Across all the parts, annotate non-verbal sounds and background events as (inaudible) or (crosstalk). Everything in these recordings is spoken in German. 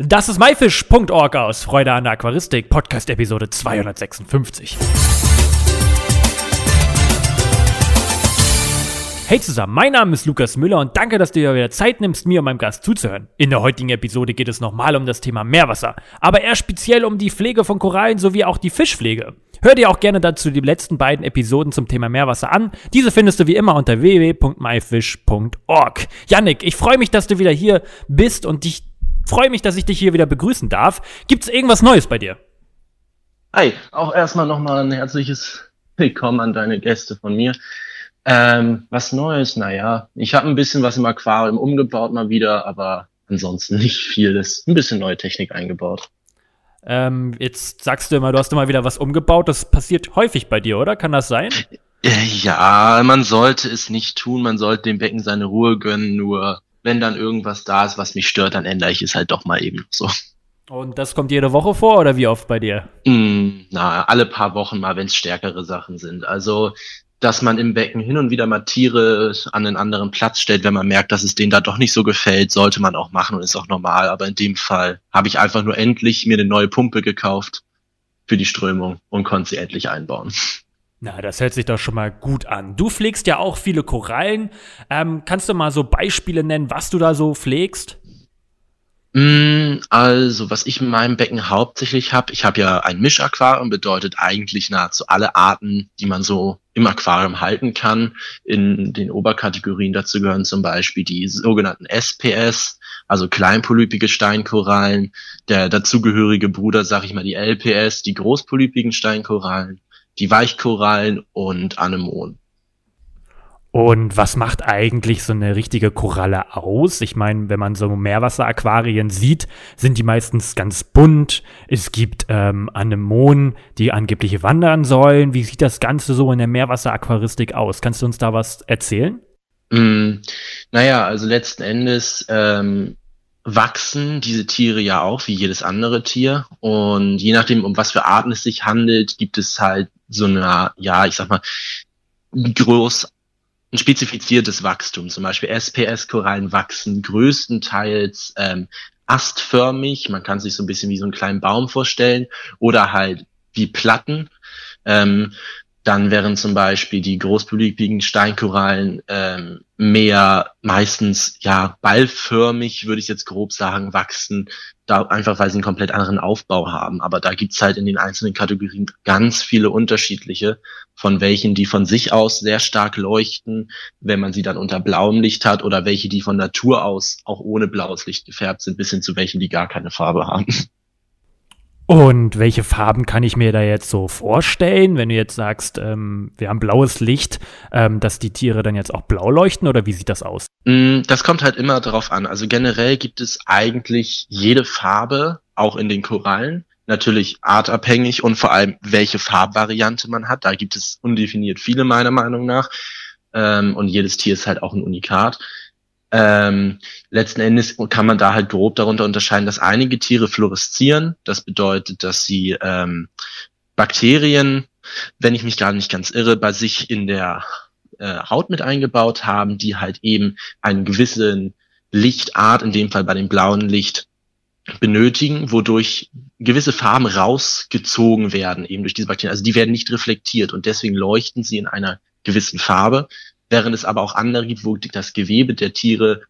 Das ist myfish.org aus Freude an der Aquaristik, Podcast Episode 256. Hey zusammen, mein Name ist Lukas Müller und danke, dass du dir wieder Zeit nimmst, mir und meinem Gast zuzuhören. In der heutigen Episode geht es nochmal um das Thema Meerwasser, aber eher speziell um die Pflege von Korallen sowie auch die Fischpflege. Hör dir auch gerne dazu die letzten beiden Episoden zum Thema Meerwasser an. Diese findest du wie immer unter www.myfish.org. Yannick, ich freue mich, dass du wieder hier bist und ich freue mich, dass ich dich hier wieder begrüßen darf. Gibt's irgendwas Neues bei dir? Hi, auch erstmal nochmal ein herzliches Willkommen an deine Gäste von mir. Ähm, was Neues, naja, ich habe ein bisschen was im Aquarium umgebaut mal wieder, aber ansonsten nicht viel. Das ist ein bisschen neue Technik eingebaut. Ähm, jetzt sagst du immer, du hast immer wieder was umgebaut. Das passiert häufig bei dir, oder? Kann das sein? Äh, ja, man sollte es nicht tun. Man sollte dem Becken seine Ruhe gönnen. Nur wenn dann irgendwas da ist, was mich stört, dann ändere ich es halt doch mal eben so. Und das kommt jede Woche vor oder wie oft bei dir? Mm, na, alle paar Wochen mal, wenn es stärkere Sachen sind. Also dass man im Becken hin und wieder mal Tiere an einen anderen Platz stellt, wenn man merkt, dass es denen da doch nicht so gefällt, sollte man auch machen und ist auch normal. Aber in dem Fall habe ich einfach nur endlich mir eine neue Pumpe gekauft für die Strömung und konnte sie endlich einbauen. Na, das hört sich doch schon mal gut an. Du pflegst ja auch viele Korallen. Ähm, kannst du mal so Beispiele nennen, was du da so pflegst? Mm, also, was ich in meinem Becken hauptsächlich habe, ich habe ja ein Mischaquarium, bedeutet eigentlich nahezu alle Arten, die man so im Aquarium halten kann. In den Oberkategorien dazu gehören zum Beispiel die sogenannten SPS, also kleinpolypige Steinkorallen, der dazugehörige Bruder, sag ich mal, die LPS, die großpolypigen Steinkorallen, die Weichkorallen und Anemonen. Und was macht eigentlich so eine richtige Koralle aus? Ich meine, wenn man so Meerwasseraquarien sieht, sind die meistens ganz bunt. Es gibt ähm, Anemonen, die angeblich wandern sollen. Wie sieht das Ganze so in der Meerwasseraquaristik aus? Kannst du uns da was erzählen? Mm, naja, also letzten Endes ähm, wachsen diese Tiere ja auch wie jedes andere Tier. Und je nachdem, um was für Arten es sich handelt, gibt es halt so eine, ja, ich sag mal, groß ein spezifiziertes Wachstum. Zum Beispiel SPS-Korallen wachsen größtenteils ähm, astförmig. Man kann sich so ein bisschen wie so einen kleinen Baum vorstellen oder halt wie Platten. Ähm, dann wären zum Beispiel die großpolypigen Steinkorallen ähm, mehr meistens ja ballförmig, würde ich jetzt grob sagen, wachsen, da einfach weil sie einen komplett anderen Aufbau haben. Aber da gibt's halt in den einzelnen Kategorien ganz viele unterschiedliche, von welchen die von sich aus sehr stark leuchten, wenn man sie dann unter blauem Licht hat, oder welche die von Natur aus auch ohne blaues Licht gefärbt sind, bis hin zu welchen, die gar keine Farbe haben. Und welche Farben kann ich mir da jetzt so vorstellen, wenn du jetzt sagst, ähm, wir haben blaues Licht, ähm, dass die Tiere dann jetzt auch blau leuchten oder wie sieht das aus? Mm, das kommt halt immer darauf an. Also generell gibt es eigentlich jede Farbe, auch in den Korallen, natürlich artabhängig und vor allem welche Farbvariante man hat. Da gibt es undefiniert viele meiner Meinung nach. Ähm, und jedes Tier ist halt auch ein Unikat. Ähm, letzten Endes kann man da halt grob darunter unterscheiden, dass einige Tiere fluoreszieren. Das bedeutet, dass sie ähm, Bakterien, wenn ich mich gerade nicht ganz irre, bei sich in der äh, Haut mit eingebaut haben, die halt eben einen gewissen Lichtart, in dem Fall bei dem blauen Licht, benötigen, wodurch gewisse Farben rausgezogen werden, eben durch diese Bakterien. Also die werden nicht reflektiert und deswegen leuchten sie in einer gewissen Farbe während es aber auch andere gibt, wo das Gewebe der Tiere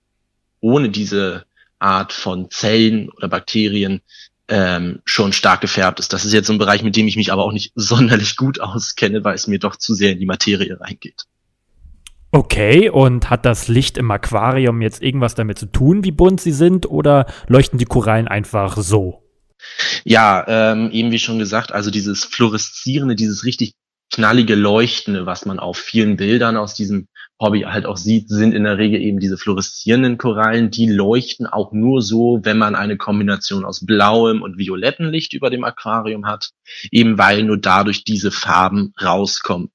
ohne diese Art von Zellen oder Bakterien ähm, schon stark gefärbt ist. Das ist jetzt ein Bereich, mit dem ich mich aber auch nicht (laughs) sonderlich gut auskenne, weil es mir doch zu sehr in die Materie reingeht. Okay, und hat das Licht im Aquarium jetzt irgendwas damit zu tun, wie bunt sie sind, oder leuchten die Korallen einfach so? Ja, ähm, eben wie schon gesagt, also dieses fluoreszierende, dieses richtig knallige Leuchtende, was man auf vielen Bildern aus diesem Hobby halt auch sieht, sind in der Regel eben diese fluoreszierenden Korallen. Die leuchten auch nur so, wenn man eine Kombination aus blauem und violettem Licht über dem Aquarium hat, eben weil nur dadurch diese Farben rauskommen.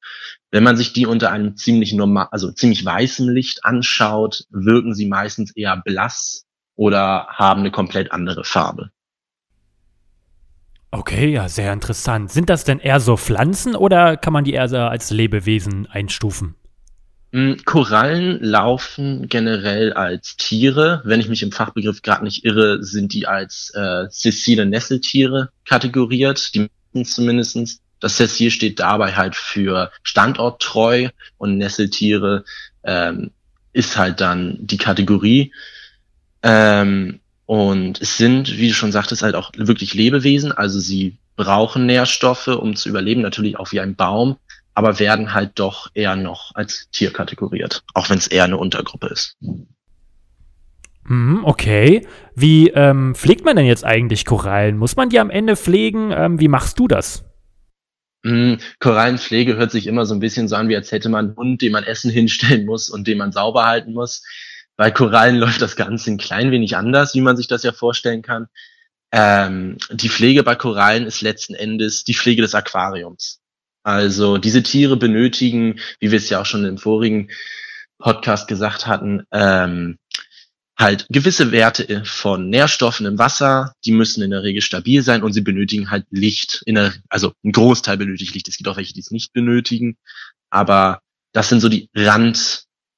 Wenn man sich die unter einem ziemlich normal, also ziemlich weißem Licht anschaut, wirken sie meistens eher blass oder haben eine komplett andere Farbe. Okay, ja, sehr interessant. Sind das denn eher so Pflanzen oder kann man die eher als Lebewesen einstufen? Mm, Korallen laufen generell als Tiere. Wenn ich mich im Fachbegriff gerade nicht irre, sind die als äh, sessile Nesseltiere kategoriert, die zumindestens. Das Sessil steht dabei halt für standorttreu und Nesseltiere ähm, ist halt dann die Kategorie. Ähm, und es sind, wie du schon sagtest, halt auch wirklich Lebewesen. Also sie brauchen Nährstoffe, um zu überleben, natürlich auch wie ein Baum, aber werden halt doch eher noch als Tier kategoriert, auch wenn es eher eine Untergruppe ist. Mhm, okay. Wie ähm, pflegt man denn jetzt eigentlich Korallen? Muss man die am Ende pflegen? Ähm, wie machst du das? Mm, Korallenpflege hört sich immer so ein bisschen so an, wie als hätte man einen Hund, dem man Essen hinstellen muss und den man sauber halten muss. Bei Korallen läuft das Ganze ein klein wenig anders, wie man sich das ja vorstellen kann. Ähm, die Pflege bei Korallen ist letzten Endes die Pflege des Aquariums. Also diese Tiere benötigen, wie wir es ja auch schon im vorigen Podcast gesagt hatten, ähm, halt gewisse Werte von Nährstoffen im Wasser, die müssen in der Regel stabil sein und sie benötigen halt Licht. Der, also ein Großteil benötigt Licht. Es gibt auch welche, die es nicht benötigen. Aber das sind so die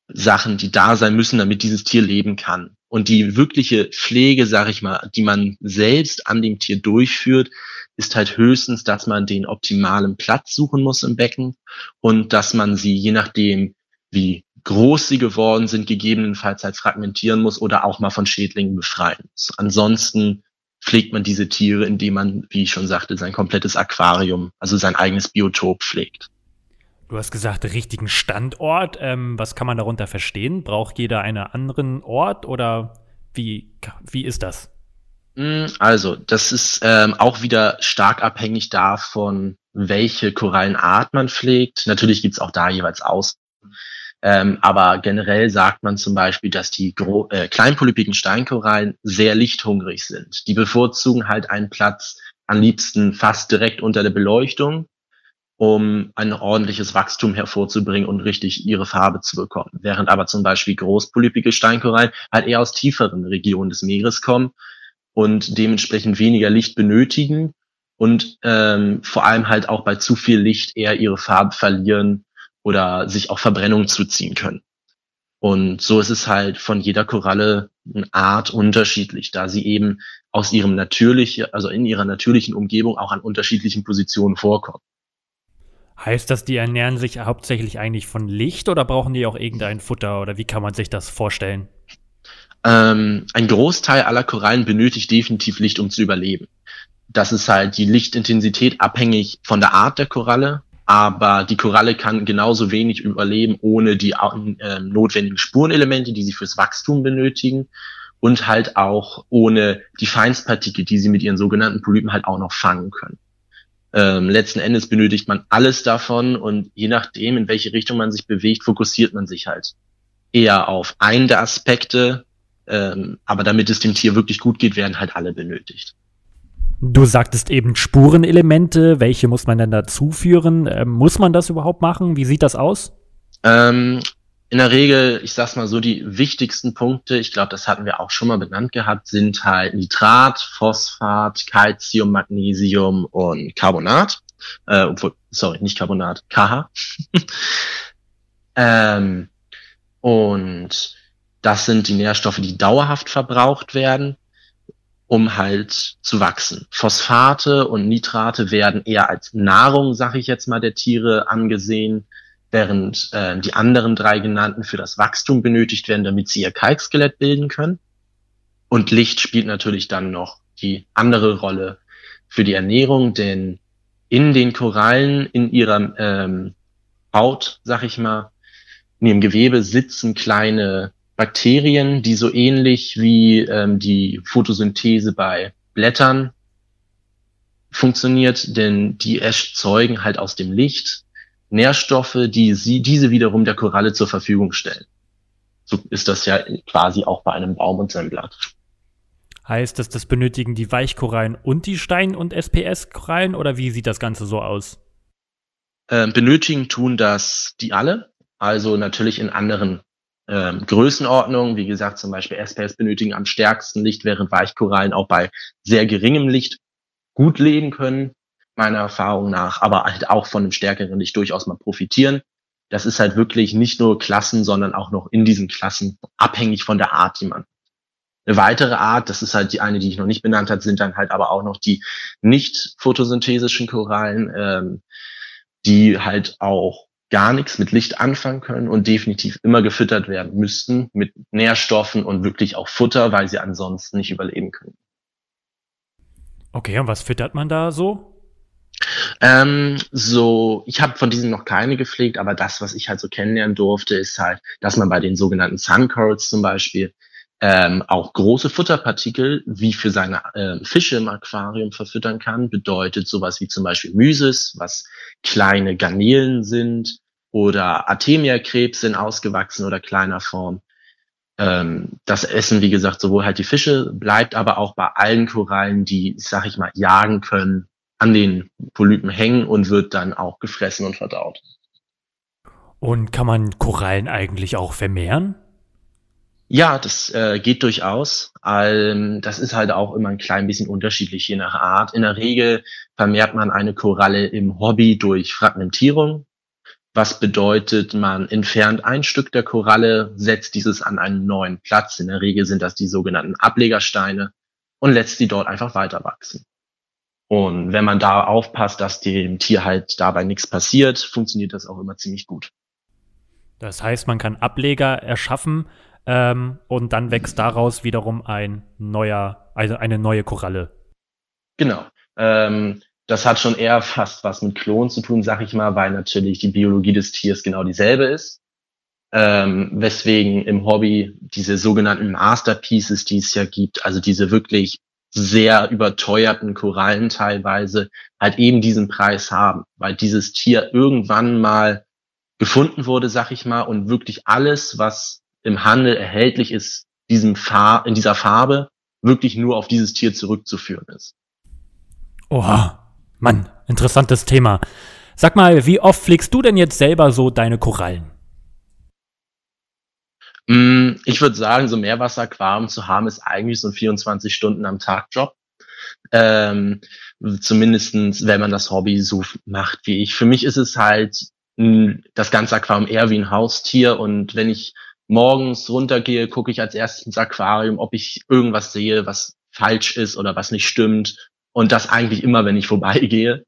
Randsachen, die da sein müssen, damit dieses Tier leben kann. Und die wirkliche Pflege, sag ich mal, die man selbst an dem Tier durchführt, ist halt höchstens, dass man den optimalen Platz suchen muss im Becken und dass man sie, je nachdem, wie groß sie geworden sind, gegebenenfalls halt fragmentieren muss oder auch mal von Schädlingen befreien muss. Ansonsten pflegt man diese Tiere, indem man, wie ich schon sagte, sein komplettes Aquarium, also sein eigenes Biotop pflegt. Du hast gesagt, richtigen Standort. Ähm, was kann man darunter verstehen? Braucht jeder einen anderen Ort oder wie, wie ist das? Mm, also, das ist ähm, auch wieder stark abhängig davon, welche Korallenart man pflegt. Natürlich gibt's auch da jeweils aus. Ähm, aber generell sagt man zum Beispiel, dass die Gro äh, kleinpolypigen Steinkorallen sehr lichthungrig sind. Die bevorzugen halt einen Platz am liebsten fast direkt unter der Beleuchtung, um ein ordentliches Wachstum hervorzubringen und richtig ihre Farbe zu bekommen. Während aber zum Beispiel großpolypige Steinkorallen halt eher aus tieferen Regionen des Meeres kommen und dementsprechend weniger Licht benötigen und ähm, vor allem halt auch bei zu viel Licht eher ihre Farbe verlieren oder sich auch Verbrennung zuziehen können. Und so ist es halt von jeder Koralle eine Art unterschiedlich, da sie eben aus ihrem natürlichen, also in ihrer natürlichen Umgebung auch an unterschiedlichen Positionen vorkommen. Heißt das, die ernähren sich hauptsächlich eigentlich von Licht oder brauchen die auch irgendein Futter oder wie kann man sich das vorstellen? Ähm, ein Großteil aller Korallen benötigt definitiv Licht, um zu überleben. Das ist halt die Lichtintensität abhängig von der Art der Koralle, aber die Koralle kann genauso wenig überleben ohne die äh, notwendigen Spurenelemente, die sie fürs Wachstum benötigen und halt auch ohne die Feinstpartikel, die sie mit ihren sogenannten Polypen halt auch noch fangen können. Ähm, letzten Endes benötigt man alles davon und je nachdem, in welche Richtung man sich bewegt, fokussiert man sich halt eher auf einen der Aspekte ähm, aber damit es dem Tier wirklich gut geht, werden halt alle benötigt. Du sagtest eben Spurenelemente. Welche muss man denn dazuführen? Ähm, muss man das überhaupt machen? Wie sieht das aus? Ähm, in der Regel, ich sag's mal so, die wichtigsten Punkte, ich glaube, das hatten wir auch schon mal benannt gehabt, sind halt Nitrat, Phosphat, Calcium, Magnesium und Carbonat. Äh, obwohl, sorry, nicht Carbonat, KH. (laughs) ähm, und das sind die Nährstoffe, die dauerhaft verbraucht werden, um halt zu wachsen. Phosphate und Nitrate werden eher als Nahrung, sag ich jetzt mal, der Tiere angesehen, während äh, die anderen drei genannten für das Wachstum benötigt werden, damit sie ihr Kalkskelett bilden können. Und Licht spielt natürlich dann noch die andere Rolle für die Ernährung, denn in den Korallen, in ihrer ähm, Haut, sag ich mal, in ihrem Gewebe sitzen kleine Bakterien, die so ähnlich wie ähm, die Photosynthese bei Blättern funktioniert, denn die erzeugen halt aus dem Licht Nährstoffe, die sie, diese wiederum der Koralle zur Verfügung stellen. So ist das ja quasi auch bei einem Baum und seinem Blatt. Heißt das, das benötigen die Weichkorallen und die Stein- und SPS-Korallen oder wie sieht das Ganze so aus? Ähm, benötigen tun das die alle, also natürlich in anderen ähm, Größenordnung. Wie gesagt, zum Beispiel SPS benötigen am stärksten Licht, während Weichkorallen auch bei sehr geringem Licht gut leben können, meiner Erfahrung nach, aber halt auch von einem stärkeren Licht durchaus mal profitieren. das ist halt wirklich nicht nur Klassen, sondern auch noch in diesen Klassen abhängig von der Art, die man. Eine weitere Art, das ist halt die eine, die ich noch nicht benannt habe, sind dann halt aber auch noch die nicht photosynthesischen Korallen, ähm, die halt auch gar nichts mit Licht anfangen können und definitiv immer gefüttert werden müssten mit Nährstoffen und wirklich auch Futter, weil sie ansonsten nicht überleben können. Okay, und was füttert man da so? Ähm, so, ich habe von diesen noch keine gepflegt, aber das, was ich halt so kennenlernen durfte, ist halt, dass man bei den sogenannten Sun zum Beispiel ähm, auch große Futterpartikel wie für seine äh, Fische im Aquarium verfüttern kann. Bedeutet sowas wie zum Beispiel Mysis, was kleine Garnelen sind oder Artemia-Krebs in ausgewachsen oder kleiner Form. Ähm, das essen, wie gesagt, sowohl halt die Fische, bleibt aber auch bei allen Korallen, die, sag ich mal, jagen können, an den Polypen hängen und wird dann auch gefressen und verdaut. Und kann man Korallen eigentlich auch vermehren? Ja, das äh, geht durchaus. Ähm, das ist halt auch immer ein klein bisschen unterschiedlich je nach Art. In der Regel vermehrt man eine Koralle im Hobby durch Fragmentierung. Was bedeutet, man entfernt ein Stück der Koralle, setzt dieses an einen neuen Platz. In der Regel sind das die sogenannten Ablegersteine und lässt sie dort einfach weiter wachsen. Und wenn man da aufpasst, dass dem Tier halt dabei nichts passiert, funktioniert das auch immer ziemlich gut. Das heißt, man kann Ableger erschaffen ähm, und dann wächst daraus wiederum ein neuer, also eine neue Koralle. Genau. Ähm, das hat schon eher fast was mit Klonen zu tun, sag ich mal, weil natürlich die Biologie des Tiers genau dieselbe ist. Ähm, weswegen im Hobby diese sogenannten Masterpieces, die es ja gibt, also diese wirklich sehr überteuerten Korallen teilweise, halt eben diesen Preis haben, weil dieses Tier irgendwann mal gefunden wurde, sag ich mal, und wirklich alles, was im Handel erhältlich ist, diesem Far in dieser Farbe, wirklich nur auf dieses Tier zurückzuführen ist. Oha, Mann, interessantes Thema. Sag mal, wie oft pflegst du denn jetzt selber so deine Korallen? Mm, ich würde sagen, so Meerwasseraquarium zu haben, ist eigentlich so ein 24 Stunden am Tag Job. Ähm, zumindestens, wenn man das Hobby so macht wie ich. Für mich ist es halt das ganze Aquarium eher wie ein Haustier und wenn ich morgens runtergehe, gucke ich als erstes ins Aquarium, ob ich irgendwas sehe, was falsch ist oder was nicht stimmt. Und das eigentlich immer, wenn ich (laughs) vorbeigehe.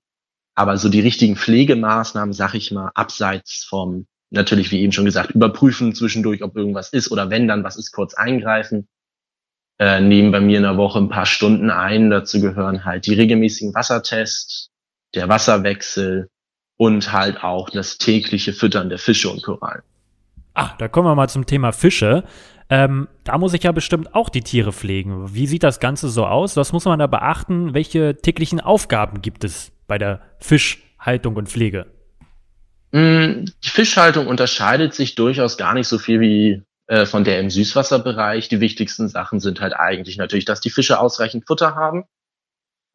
Aber so die richtigen Pflegemaßnahmen, sag ich mal, abseits vom, natürlich, wie eben schon gesagt, überprüfen zwischendurch, ob irgendwas ist oder wenn dann was ist, kurz eingreifen. Äh, nehmen bei mir in der Woche ein paar Stunden ein. Dazu gehören halt die regelmäßigen Wassertests, der Wasserwechsel und halt auch das tägliche Füttern der Fische und Korallen. Ah, da kommen wir mal zum Thema Fische. Ähm, da muss ich ja bestimmt auch die Tiere pflegen. Wie sieht das Ganze so aus? Was muss man da beachten? Welche täglichen Aufgaben gibt es bei der Fischhaltung und Pflege? Mm, die Fischhaltung unterscheidet sich durchaus gar nicht so viel wie äh, von der im Süßwasserbereich. Die wichtigsten Sachen sind halt eigentlich natürlich, dass die Fische ausreichend Futter haben,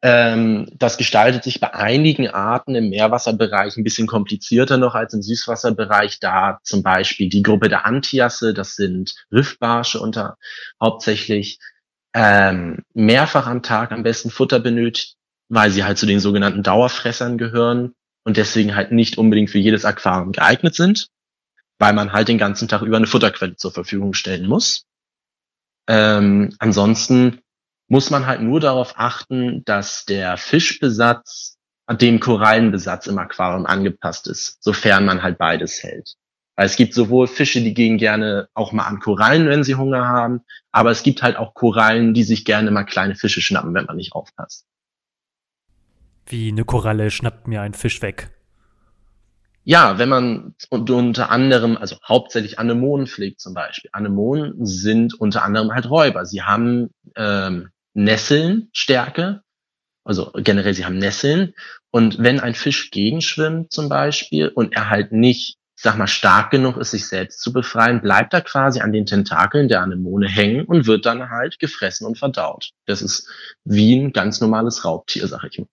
ähm, das gestaltet sich bei einigen Arten im Meerwasserbereich ein bisschen komplizierter noch als im Süßwasserbereich, da zum Beispiel die Gruppe der Antiasse, das sind Riffbarsche unter hauptsächlich, ähm, mehrfach am Tag am besten Futter benötigt, weil sie halt zu den sogenannten Dauerfressern gehören und deswegen halt nicht unbedingt für jedes Aquarium geeignet sind, weil man halt den ganzen Tag über eine Futterquelle zur Verfügung stellen muss. Ähm, ansonsten muss man halt nur darauf achten, dass der Fischbesatz dem Korallenbesatz im Aquarium angepasst ist, sofern man halt beides hält. Weil es gibt sowohl Fische, die gehen gerne auch mal an Korallen, wenn sie Hunger haben, aber es gibt halt auch Korallen, die sich gerne mal kleine Fische schnappen, wenn man nicht aufpasst. Wie eine Koralle schnappt mir ein Fisch weg. Ja, wenn man unter anderem, also hauptsächlich Anemonen pflegt zum Beispiel. Anemonen sind unter anderem halt Räuber. Sie haben ähm, Nesselnstärke, also generell sie haben Nesseln. Und wenn ein Fisch gegenschwimmt zum Beispiel und er halt nicht, sag mal, stark genug ist, sich selbst zu befreien, bleibt er quasi an den Tentakeln der Anemone hängen und wird dann halt gefressen und verdaut. Das ist wie ein ganz normales Raubtier, sag ich mal.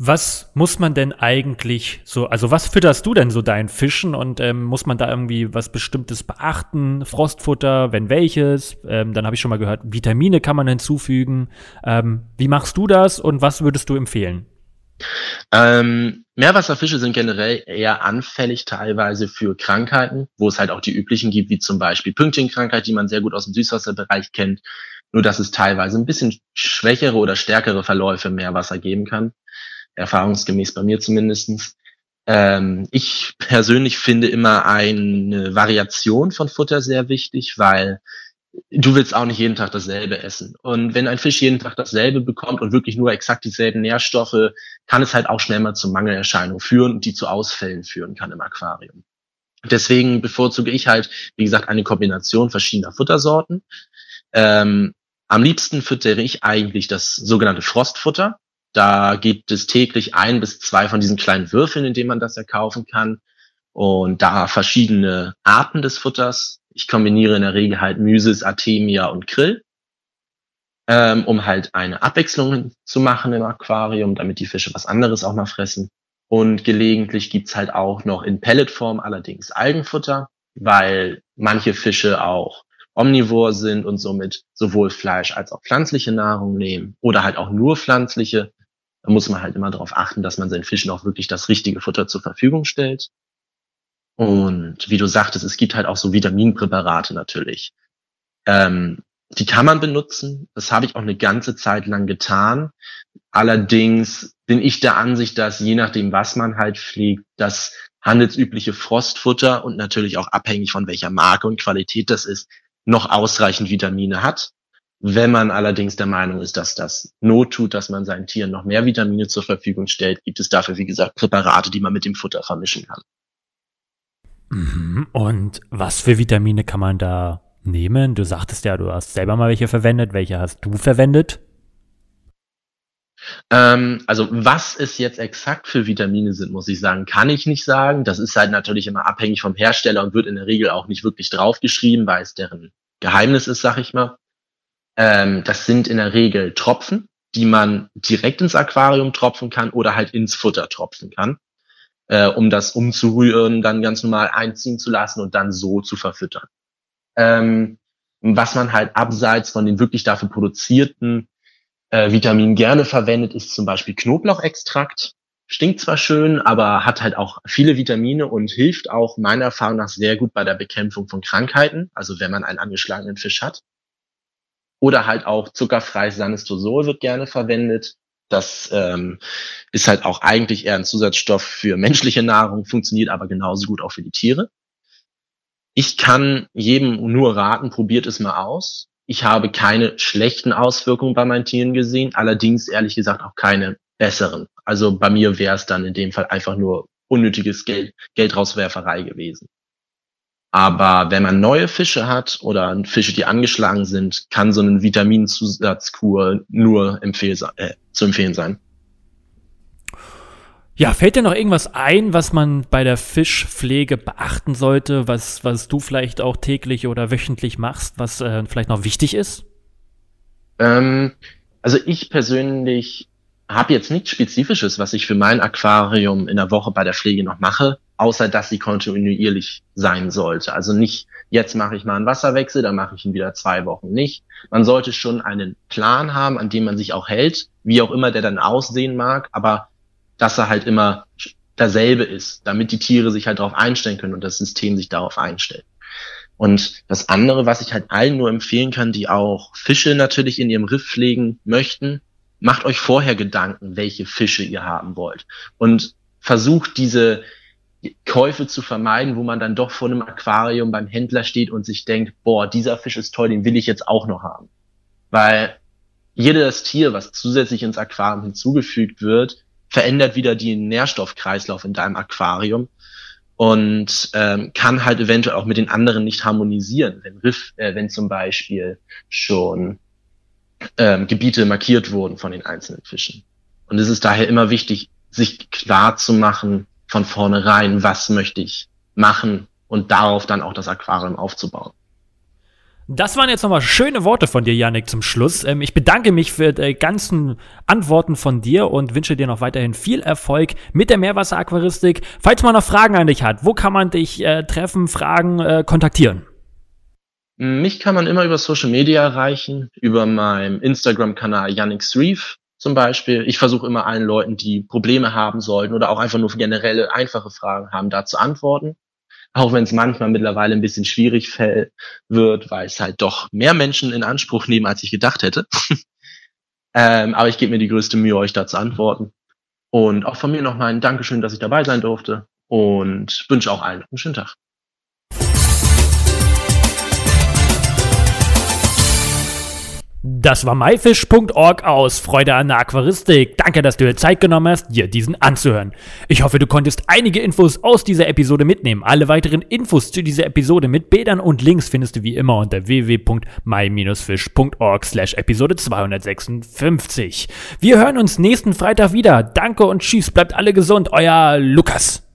Was muss man denn eigentlich so, also was fütterst du denn so deinen Fischen und ähm, muss man da irgendwie was Bestimmtes beachten? Frostfutter, wenn welches? Ähm, dann habe ich schon mal gehört, Vitamine kann man hinzufügen. Ähm, wie machst du das und was würdest du empfehlen? Ähm, Meerwasserfische sind generell eher anfällig teilweise für Krankheiten, wo es halt auch die üblichen gibt, wie zum Beispiel Pünktchenkrankheit, die man sehr gut aus dem Süßwasserbereich kennt. Nur dass es teilweise ein bisschen schwächere oder stärkere Verläufe im Meerwasser geben kann. Erfahrungsgemäß bei mir zumindestens. Ähm, ich persönlich finde immer eine Variation von Futter sehr wichtig, weil du willst auch nicht jeden Tag dasselbe essen. Und wenn ein Fisch jeden Tag dasselbe bekommt und wirklich nur exakt dieselben Nährstoffe, kann es halt auch schnell mal zu Mangelerscheinungen führen, die zu Ausfällen führen kann im Aquarium. Deswegen bevorzuge ich halt, wie gesagt, eine Kombination verschiedener Futtersorten. Ähm, am liebsten füttere ich eigentlich das sogenannte Frostfutter. Da gibt es täglich ein bis zwei von diesen kleinen Würfeln, in denen man das erkaufen kann. Und da verschiedene Arten des Futters. Ich kombiniere in der Regel halt Mysis, Artemia und Krill, ähm, um halt eine Abwechslung zu machen im Aquarium, damit die Fische was anderes auch mal fressen. Und gelegentlich gibt's halt auch noch in Pelletform allerdings Algenfutter, weil manche Fische auch omnivor sind und somit sowohl Fleisch als auch pflanzliche Nahrung nehmen oder halt auch nur pflanzliche. Da muss man halt immer darauf achten, dass man seinen Fischen auch wirklich das richtige Futter zur Verfügung stellt. Und wie du sagtest, es gibt halt auch so Vitaminpräparate natürlich. Ähm, die kann man benutzen. Das habe ich auch eine ganze Zeit lang getan. Allerdings bin ich der Ansicht, dass je nachdem, was man halt pflegt, das handelsübliche Frostfutter und natürlich auch abhängig von welcher Marke und Qualität das ist, noch ausreichend Vitamine hat. Wenn man allerdings der Meinung ist, dass das Not tut, dass man seinen Tieren noch mehr Vitamine zur Verfügung stellt, gibt es dafür, wie gesagt, Präparate, die man mit dem Futter vermischen kann. Mhm. Und was für Vitamine kann man da nehmen? Du sagtest ja, du hast selber mal welche verwendet. Welche hast du verwendet? Ähm, also was es jetzt exakt für Vitamine sind, muss ich sagen, kann ich nicht sagen. Das ist halt natürlich immer abhängig vom Hersteller und wird in der Regel auch nicht wirklich draufgeschrieben, weil es deren Geheimnis ist, sag ich mal. Ähm, das sind in der Regel Tropfen, die man direkt ins Aquarium tropfen kann oder halt ins Futter tropfen kann äh, um das umzurühren, dann ganz normal einziehen zu lassen und dann so zu verfüttern. Ähm, was man halt abseits von den wirklich dafür produzierten äh, Vitaminen gerne verwendet, ist zum Beispiel Knoblauchextrakt. Stinkt zwar schön, aber hat halt auch viele Vitamine und hilft auch meiner Erfahrung nach sehr gut bei der Bekämpfung von Krankheiten, also wenn man einen angeschlagenen Fisch hat. Oder halt auch zuckerfreies Sanistosol wird gerne verwendet. Das ähm, ist halt auch eigentlich eher ein Zusatzstoff für menschliche Nahrung, funktioniert aber genauso gut auch für die Tiere. Ich kann jedem nur raten, probiert es mal aus. Ich habe keine schlechten Auswirkungen bei meinen Tieren gesehen, allerdings ehrlich gesagt auch keine besseren. Also bei mir wäre es dann in dem Fall einfach nur unnötiges Geld, Geldrauswerferei gewesen. Aber wenn man neue Fische hat oder Fische, die angeschlagen sind, kann so eine Vitaminzusatzkur nur empfehl äh, zu empfehlen sein. Ja, fällt dir noch irgendwas ein, was man bei der Fischpflege beachten sollte, was, was du vielleicht auch täglich oder wöchentlich machst, was äh, vielleicht noch wichtig ist? Ähm, also ich persönlich habe jetzt nichts Spezifisches, was ich für mein Aquarium in der Woche bei der Pflege noch mache außer dass sie kontinuierlich sein sollte. Also nicht, jetzt mache ich mal einen Wasserwechsel, dann mache ich ihn wieder zwei Wochen nicht. Man sollte schon einen Plan haben, an dem man sich auch hält, wie auch immer der dann aussehen mag, aber dass er halt immer derselbe ist, damit die Tiere sich halt darauf einstellen können und das System sich darauf einstellt. Und das andere, was ich halt allen nur empfehlen kann, die auch Fische natürlich in ihrem Riff pflegen möchten, macht euch vorher Gedanken, welche Fische ihr haben wollt. Und versucht diese, Käufe zu vermeiden, wo man dann doch vor einem Aquarium beim Händler steht und sich denkt, boah, dieser Fisch ist toll, den will ich jetzt auch noch haben. Weil jedes Tier, was zusätzlich ins Aquarium hinzugefügt wird, verändert wieder den Nährstoffkreislauf in deinem Aquarium und ähm, kann halt eventuell auch mit den anderen nicht harmonisieren, wenn Riff, äh, wenn zum Beispiel schon ähm, Gebiete markiert wurden von den einzelnen Fischen. Und es ist daher immer wichtig, sich klar zu machen, von vornherein, was möchte ich machen und darauf dann auch das Aquarium aufzubauen. Das waren jetzt nochmal schöne Worte von dir, Yannick, zum Schluss. Ähm, ich bedanke mich für die ganzen Antworten von dir und wünsche dir noch weiterhin viel Erfolg mit der Meerwasseraquaristik. Falls man noch Fragen an dich hat, wo kann man dich äh, treffen, fragen, äh, kontaktieren? Mich kann man immer über Social Media erreichen, über meinem Instagram-Kanal Yannick Reef zum Beispiel. Ich versuche immer allen Leuten, die Probleme haben sollten oder auch einfach nur generelle einfache Fragen haben, da zu antworten. Auch wenn es manchmal mittlerweile ein bisschen schwierig wird, weil es halt doch mehr Menschen in Anspruch nehmen, als ich gedacht hätte. (laughs) ähm, aber ich gebe mir die größte Mühe, euch da zu antworten. Und auch von mir nochmal ein Dankeschön, dass ich dabei sein durfte und wünsche auch allen einen schönen Tag. Das war myfish.org aus Freude an der Aquaristik. Danke, dass du dir Zeit genommen hast, dir diesen anzuhören. Ich hoffe, du konntest einige Infos aus dieser Episode mitnehmen. Alle weiteren Infos zu dieser Episode mit Bildern und Links findest du wie immer unter www.my-fish.org slash Episode 256. Wir hören uns nächsten Freitag wieder. Danke und tschüss, bleibt alle gesund. Euer Lukas.